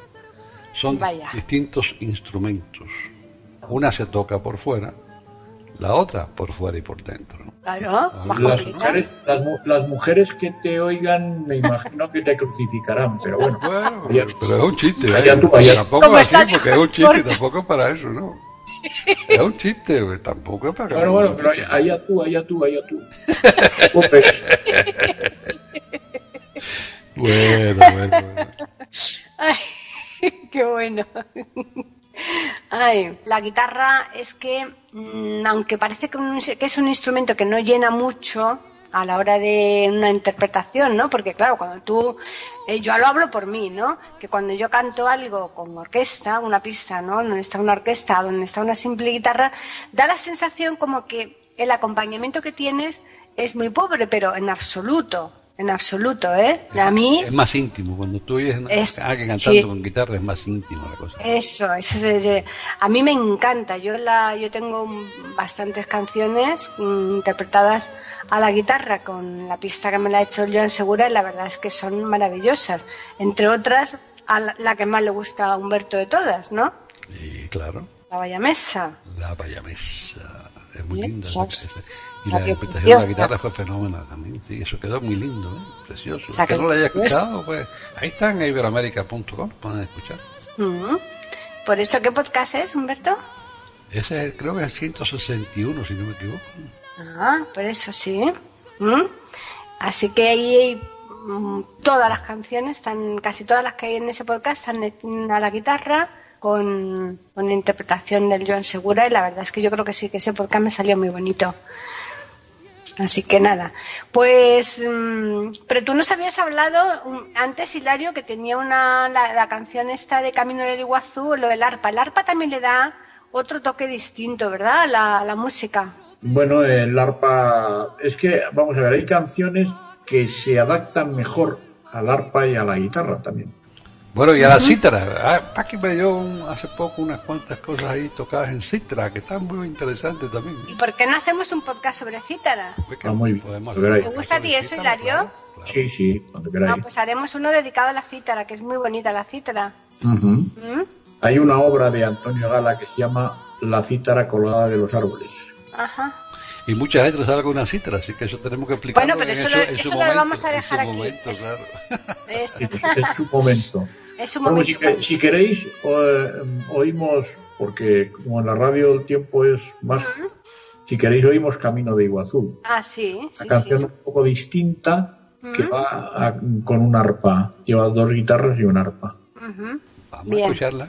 son Vaya. distintos instrumentos. Una se toca por fuera, la otra por fuera y por dentro. Claro, Las mujeres, las, las mujeres que te oigan, me imagino que te crucificarán, pero bueno. Bueno, Allá- pero es un chiste, ¿eh? allá tú, allá- tampoco ¿Cómo así, porque es un chiste, Porque- tampoco es para eso, ¿no? Es un chiste, güey, tampoco es para Bueno, bueno, pero allá, allá tú, allá tú, allá tú. Pues, Bueno, bueno, bueno. Ay, qué bueno. Ay, la guitarra es que, mm, aunque parece que, es un instrumento que no llena mucho, a la hora de una interpretación, ¿no? Porque claro, cuando tú, eh, yo lo hablo por mí, ¿no? Que cuando yo canto algo con orquesta, una pista, ¿no? Donde está una orquesta, donde está una simple guitarra, da la sensación como que el acompañamiento que tienes es muy pobre, pero en absoluto, en absoluto, ¿eh? A mí Es más íntimo. Cuando tú oyes Es- a alguien cantando sí. con guitarra es más íntimo la cosa. Eso, eso es- es- a mí me encanta. Yo la, yo tengo bastantes canciones mm, interpretadas a la guitarra con la pista que me la ha hecho Joan Segura y la verdad es que son maravillosas. Entre otras, a la, la que más le gusta a Humberto de todas, ¿no? Y claro, La Vaya Mesa. la payamesa. Es muy linda. Y La interpretación de la guitarra fue fenomenal también. Sí, eso quedó muy lindo, ¿eh? precioso. Que no la haya escuchado, pues ahí está en iberoamérica.com, pueden escuchar. Mm. Por eso, ¿qué podcast es, Humberto? Ese es, creo que es el 161, si no me equivoco. Ah, por eso sí. ¿Mm? Así que ahí mm, todas las canciones, están, casi todas las que hay en ese podcast están a la guitarra con, con interpretación del Joan Segura y la verdad es que yo creo que sí, que ese podcast me salió muy bonito. Así que nada, pues, mm, pero tú nos habías hablado mm, antes, Hilario, que tenía una, la, canción esta de Camino del Iguazú, lo del arpa. El arpa también le da otro toque distinto, ¿verdad? La, la música. Bueno, el arpa, es que, vamos a ver, hay canciones que se adaptan mejor al arpa y a la guitarra también. Bueno, y a la cítara. Ah, Paqui me dio un- hace poco unas cuantas cosas ahí tocadas en cítara, que están muy interesantes también. ¿Y por qué no hacemos un podcast sobre cítara? Que Ah, muy bien. podemos ¿Te gusta a ti eso, Hilario? claro, claro. Sí, sí, cuando queráis. Ah, pues haremos uno dedicado a la cítara, que es muy bonita la cítara. ¿Mm? Hay una obra de Antonio Gala que se llama La cítara colgada de los árboles. Ajá. Y mucha gente sabe con una cítara, así que eso tenemos que explicarlo Bueno, pero en eso su- lo- en eso lo momento, vamos a en dejar su aquí. momento, Es- claro. Es, pues es su momento. es un Bueno, momento. si, que- si queréis, o- oímos, porque como en la radio el tiempo es más, si queréis oímos Camino de Iguazú. Ah, sí, sí, Una canción sí. un poco distinta que Ujú. va a- con un arpa. Lleva dos guitarras y un arpa. Ujú. Vamos Bien. a escucharla.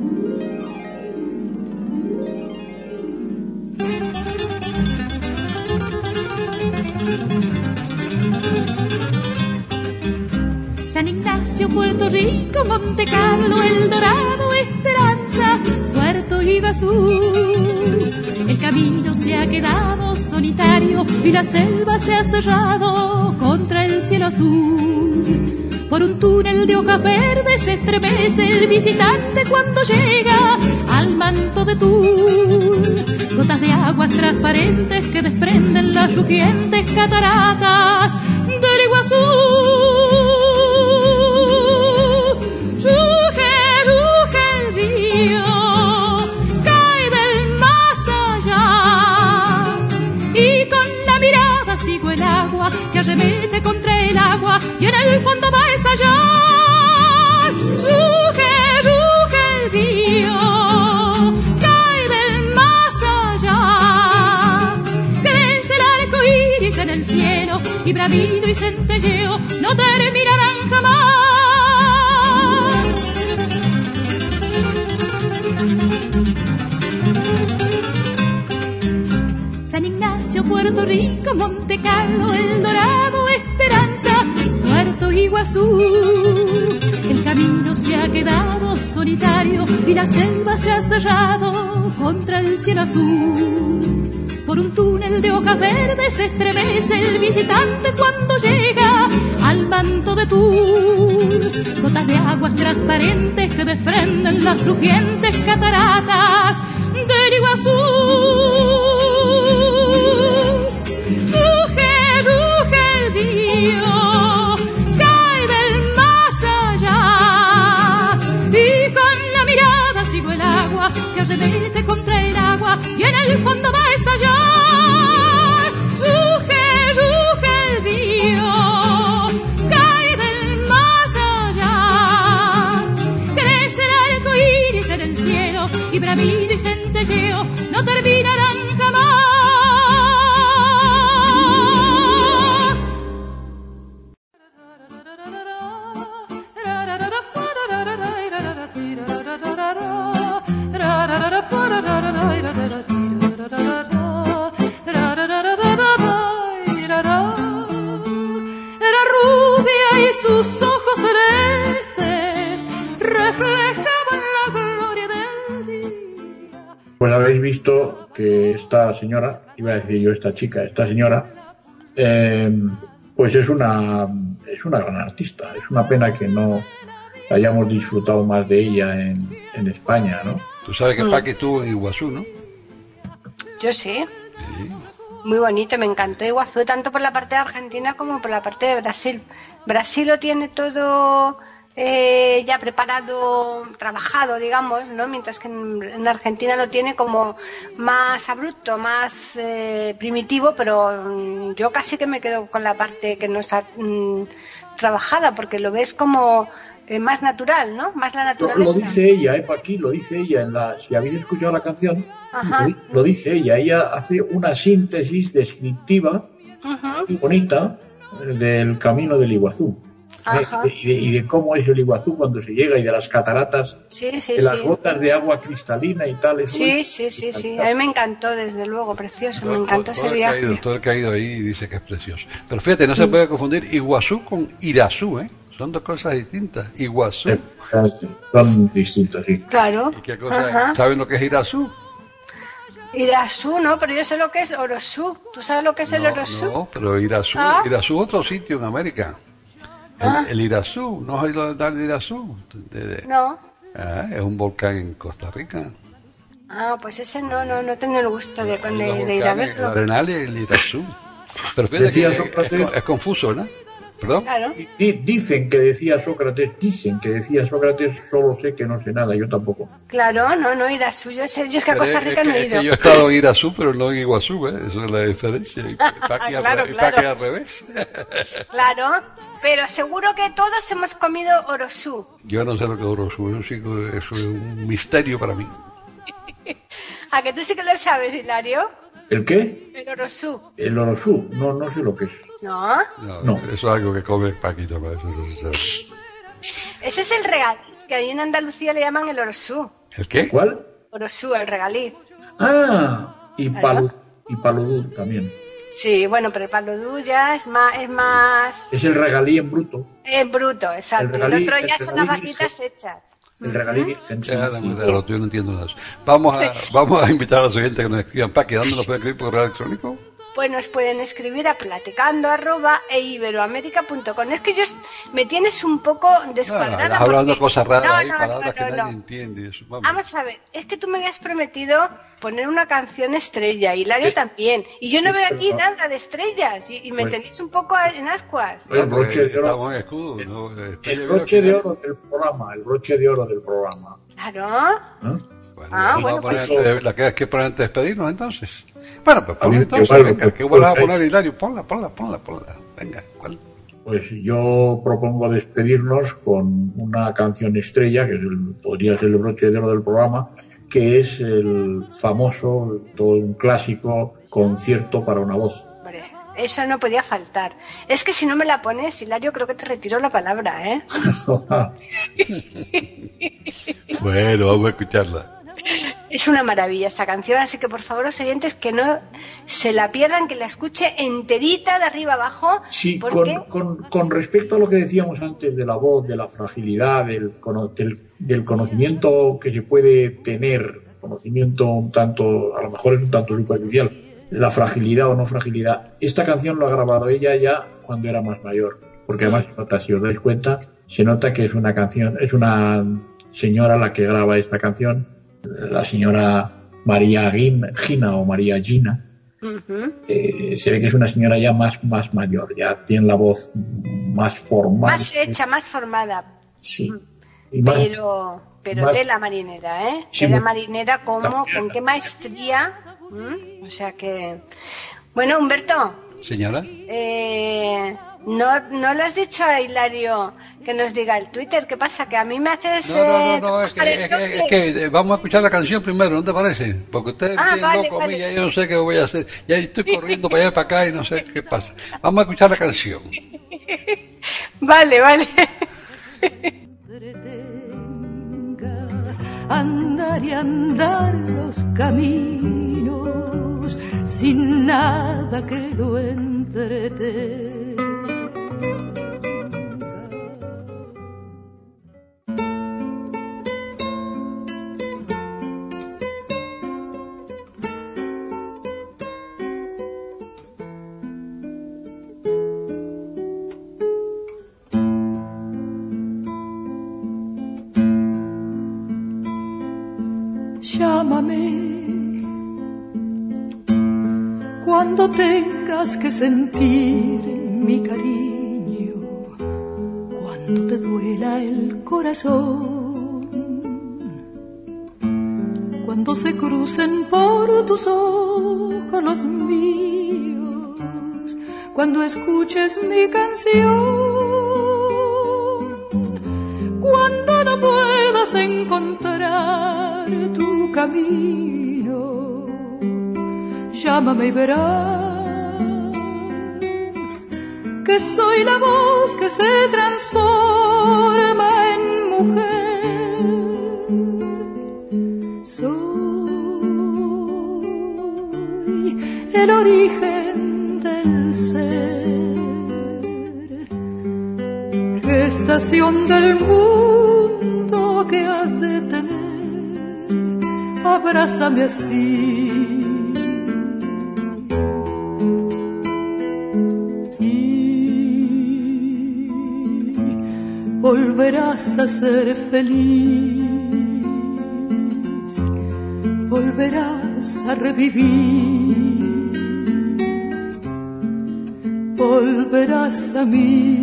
Ignacio, Puerto Rico, Monte Carlo, El Dorado, Esperanza, Puerto Iguazú. El camino se ha quedado solitario y la selva se ha cerrado contra el cielo azul. Por un túnel de hojas verdes se estremece el visitante cuando llega al manto de tul. Gotas de aguas transparentes que desprenden las rugientes cataratas del Iguazú. Que arremete contra el agua y en el fondo va a estallar. Ruge, ruge el río, cae del más allá. Crece el arco iris en el cielo y bramido y centelleo no terminarán jamás. San Ignacio, Puerto Rico, Monte El Dorado, Esperanza, Puerto Iguazú. El camino se ha quedado solitario y la selva se ha cerrado contra el cielo azul. Por un túnel de hojas verdes estremece el visitante cuando llega al manto de Tul. Gotas de aguas transparentes que desprenden las rugientes cataratas del Iguazú. y en el fondo va a estallar. Ruge, ruge el río, cae del más allá. Crece el arco iris en el cielo y bravido y centelleo no termina. Señora, iba a decir yo esta chica, esta señora, eh, pues es una, es una gran artista. Es una pena que no hayamos disfrutado más de ella en, en España, ¿no? Tú sabes que Mm. Paqui estuvo en Iguazú, ¿no? Yo sí. Sí. Muy bonito, me encantó Iguazú, tanto por la parte de Argentina como por la parte de Brasil. Brasil lo tiene todo eh, ya preparado, trabajado, digamos, ¿no? Mientras que en, en Argentina lo tiene como más abrupto, más eh, primitivo, pero mm, yo casi que me quedo con la parte que no está mm, trabajada, porque lo ves como eh, más natural, ¿no? Más la naturaleza. lo dice ella, ¿eh? aquí lo dice ella. En la, si habéis escuchado la canción, lo, di- lo dice ella. Ella hace una síntesis descriptiva muy bonita del camino del Iguazú. Ajá. Y, de, y de cómo es el Iguazú cuando se llega y de las cataratas, Sí, sí, de las sí. gotas de agua cristalina y tal. eso Sí, es sí, sí, sí. A mí me encantó, desde luego, precioso. Me encantó ese todo, el que ha ido, viaje. todo el que ha ido ahí dice que es precioso. Pero fíjate, no se puede confundir Iguazú con Irazú, ¿eh? Son dos cosas distintas. Iguazú. Son distintos, sí. Claro. ¿Y qué cosa? ¿Saben lo que es Irazú? Irazú, ¿no? Pero yo sé lo que es Orosú. ¿Tú sabes lo que es el No, Orosú? no, pero Irazú, Ah. Irazú es otro sitio en América. El, Ah. el Irazú, ¿no has oído hablar de Irazú? De- de- No. Ah, es un volcán en Costa Rica. Ah, pues ese no, no, no tengo el gusto de, con- dos de, ir a volcanes, el verlo. Arenal y el Irazú. Pero fíjate Decía que es- Sócrates- es, es confuso, ¿no? ¿Perdón? Claro. Di- Dicen que decía Sócrates, dicen que decía Sócrates, solo sé que no sé nada, yo tampoco. Claro, no, no, Irazú. Yo sé, yo es que a Costa es Rica que- no he es que ido. yo he estado en Irazú, pero no en Iguazú, ¿eh? Esa es la diferencia. Y Paqui al, Claro, re- y claro. Paqui al revés. Claro. Pero seguro que todos hemos comido Orosú. Yo no sé lo que es Orosú, eso, sí que- eso es un misterio para mí. ¿A que tú sí que lo sabes, Hilario? ¿El qué? El Orosú. El orosú. No, no sé lo que es. ¿No? No, No. Eso es algo que come Paquito, para eso no se sabe. Ese es el regal, que ahí en Andalucía le llaman el Orosú. ¿El qué? ¿Cuál? Orosú, el regalí. Ah, y palo, y palodú también. Sí, bueno, pero el palodú ya es más, es más Es el regalí en bruto. es bruto, exacto. El otro el ya son las vaquitas hechas. El regalí virgen. sí, sí. tuyo no entiendo nada. Vamos a, vamos a invitar a los oyentes que nos escriban. Paqui, ¿dónde nos puede escribir por correo electrónico? Pues nos pueden escribir a platicando arroba e iberoamérica.com. Es que yo me tienes un poco descuadrada. estás hablando porque- cosas raras No, no, palabras no, que no, nadie no. entiende. Eso, vamos. Vamos a ver, es que tú me habías prometido poner una canción estrella, Hilario también. Y yo no Sí, veo aquí no. nada de estrellas y, y me Pues- tenéis un poco en ascuas. El broche de oro. El broche de oro del programa, el broche de oro del programa. Claro. ¿eh? Bueno, Ah, bueno, a poner pues- la que hay que poner antes de despedirnos entonces. Bueno, pues A pon mí, entonces, igual, venga, ¿qué vuelvas a poner, Hilario? Ponla, ponla, ponla, ponla. Venga, ¿cuál? Pues yo propongo despedirnos con una canción estrella, que es el- podría ser el broche de oro del programa, que es el famoso, todo un clásico, concierto para una voz. Eso no podía faltar. Es que si no me la pones, Hilario, creo que te retiro la palabra, ¿eh? Bueno, vamos a escucharla. Es una maravilla esta canción, así que por favor los oyentes que no se la pierdan, que la escuche enterita de arriba abajo. Sí, porque con, con- con respecto a lo que decíamos antes de la voz, de la fragilidad, del, del, del conocimiento que se puede tener, conocimiento un tanto, a lo mejor es un tanto superficial, la fragilidad o no fragilidad, esta canción lo ha grabado ella ya cuando era más mayor, porque además se nota, si os dais cuenta, se nota que es una canción, es una señora la que graba esta canción, la señora María Gina o María Gina, eh, se ve que es una señora ya más, más mayor, ya tiene la voz más formal. más hecha, más formada, Sí. Y más- pero pero más- de la marinera, ¿eh? Sí, de la muy- marinera, como, También. con qué maestría. O sea que. Bueno, Humberto, Señora. Eh, no, no le has dicho a Hilario que nos diga el Twitter. ¿Qué pasa? Que a mí me haces. No, no, no, eh, no, es que, es es que, eh, vamos a escuchar la canción primero, ¿no te parece? Porque ustedes me Ah, tienen vale, loco a mí, vale. ya yo no sé qué voy a hacer. Ya estoy corriendo para allá y para acá y no sé qué pasa. Vamos a escuchar la canción. Vale, vale. andar y andar los caminos sin nada que lo entretenga. Cuando tengas que sentir mi cariño, cuando te duela el corazón, cuando se crucen por tus ojos los míos, cuando escuches mi canción cuando no puedas encontrar tu camino, llámame y verás que soy la voz que se transforma en mujer. Soy el origen del ser estación del mundo que has de tener, abrázame así. Volverás a ser feliz, volverás a revivir, volverás a mí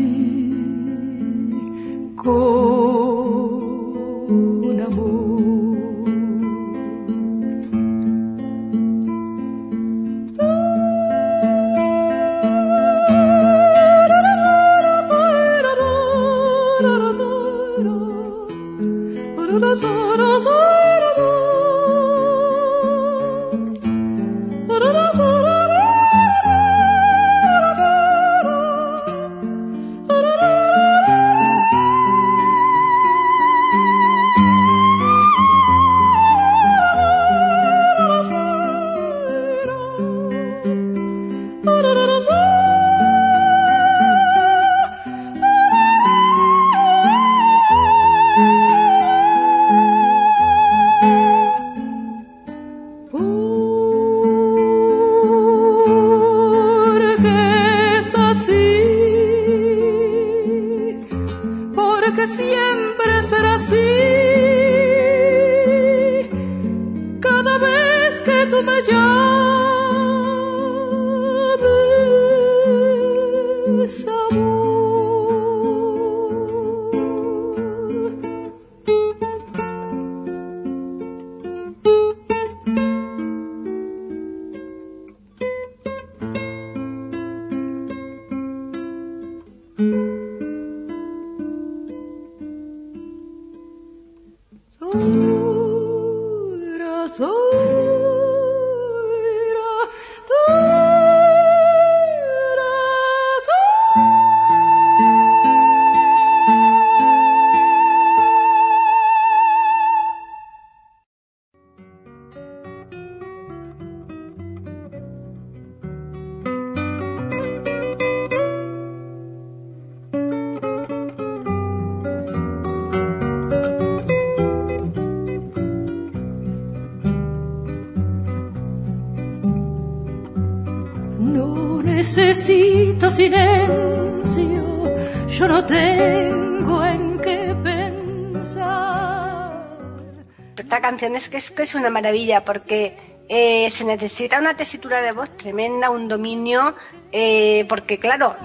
es que es, una maravilla porque eh, se necesita una tesitura de voz tremenda, un dominio, eh, porque claro,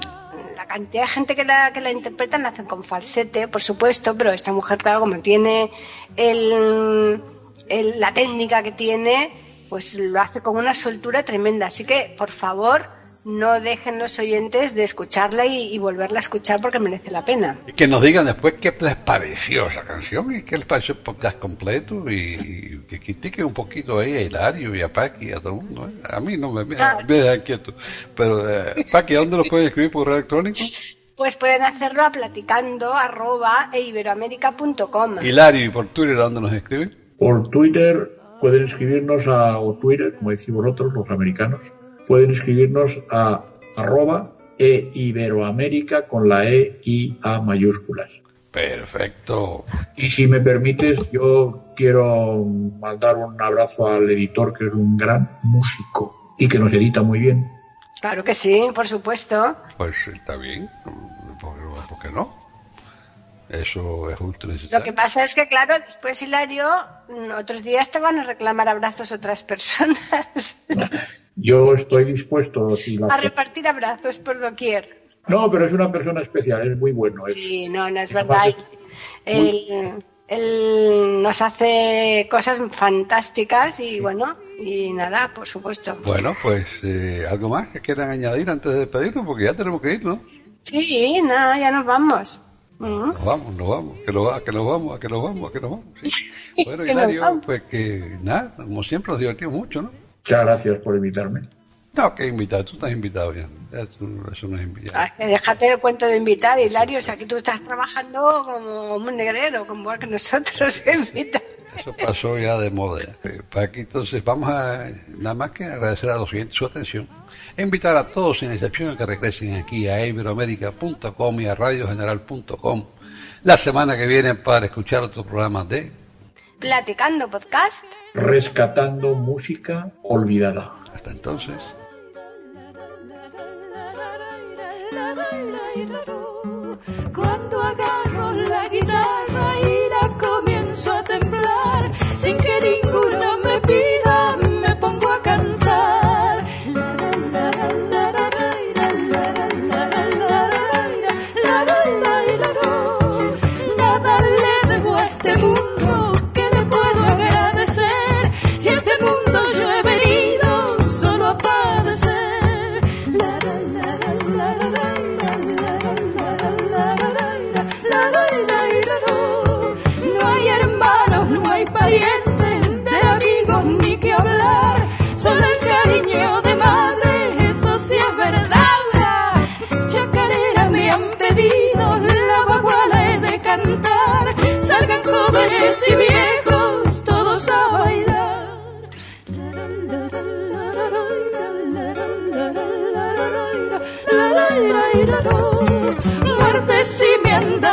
la cantidad de gente que la, que la interpreta la hacen con falsete, por supuesto, pero esta mujer, claro, como tiene el- la técnica que tiene, pues lo hace con una soltura tremenda. Así que, por favor, no dejen los oyentes de escucharla y, volverla a escuchar porque merece la pena. Y que nos digan después qué les pareció esa canción y qué les pareció el podcast completo y, que critiquen un poquito ahí a Hilario y a Paqui y a todo el mundo. ¿eh? A mí no me, me, dejan quieto. Pero, eh, Paqui, dónde lo pueden escribir por correo electrónico? Pues pueden hacerlo a platicando arroba e iberoamérica.com. Hilario, ¿y por Twitter dónde nos escriben? Por Twitter pueden escribirnos a, o Twitter, como decís vosotros, los americanos, pueden escribirnos a arroba e iberoamérica con la E y A mayúsculas. Perfecto. Y si me permites, yo quiero mandar un abrazo al editor, que es un gran músico y que nos edita muy bien. Claro que sí, por supuesto. Pues está bien, ¿por qué no? Eso es justo necesario. Lo que pasa es que, claro, después, Hilario, otros días te van a reclamar abrazos otras personas. Yo estoy dispuesto a repartir abrazos por doquier. No, pero es una persona especial, es muy bueno. sí, no, no es verdad. Él, nos hace cosas fantásticas y bueno, y nada, por supuesto. Bueno, pues eh, algo más que quieran añadir antes de despedirnos, porque ya tenemos que ir, ¿no? Sí, nada, ya nos vamos. Nos vamos, nos vamos, que, lo, que nos vamos, que nos vamos, que nos vamos. Bueno, Hilario, pues que nada, como siempre nos divertimos mucho, ¿no? Muchas gracias por invitarme. No, que invitar, tú estás invitado ya. Eso, no es invitar. Ah, déjate el cuento de invitar, Hilario. O sea, que tú estás trabajando como un negrero, como que nosotros, Eso pasó ya de moda. Para aquí, entonces, vamos a nada más que agradecer a los oyentes su atención. E invitar a todos, sin excepción, a que regresen aquí a iberoamérica.com y a radiogeneral.com la semana que viene para escuchar otro programa de Platicando Podcast. Rescatando música olvidada. Hasta entonces. Cuando agarro la guitarra y la comienzo a temblar, sin que ninguno Muerte si me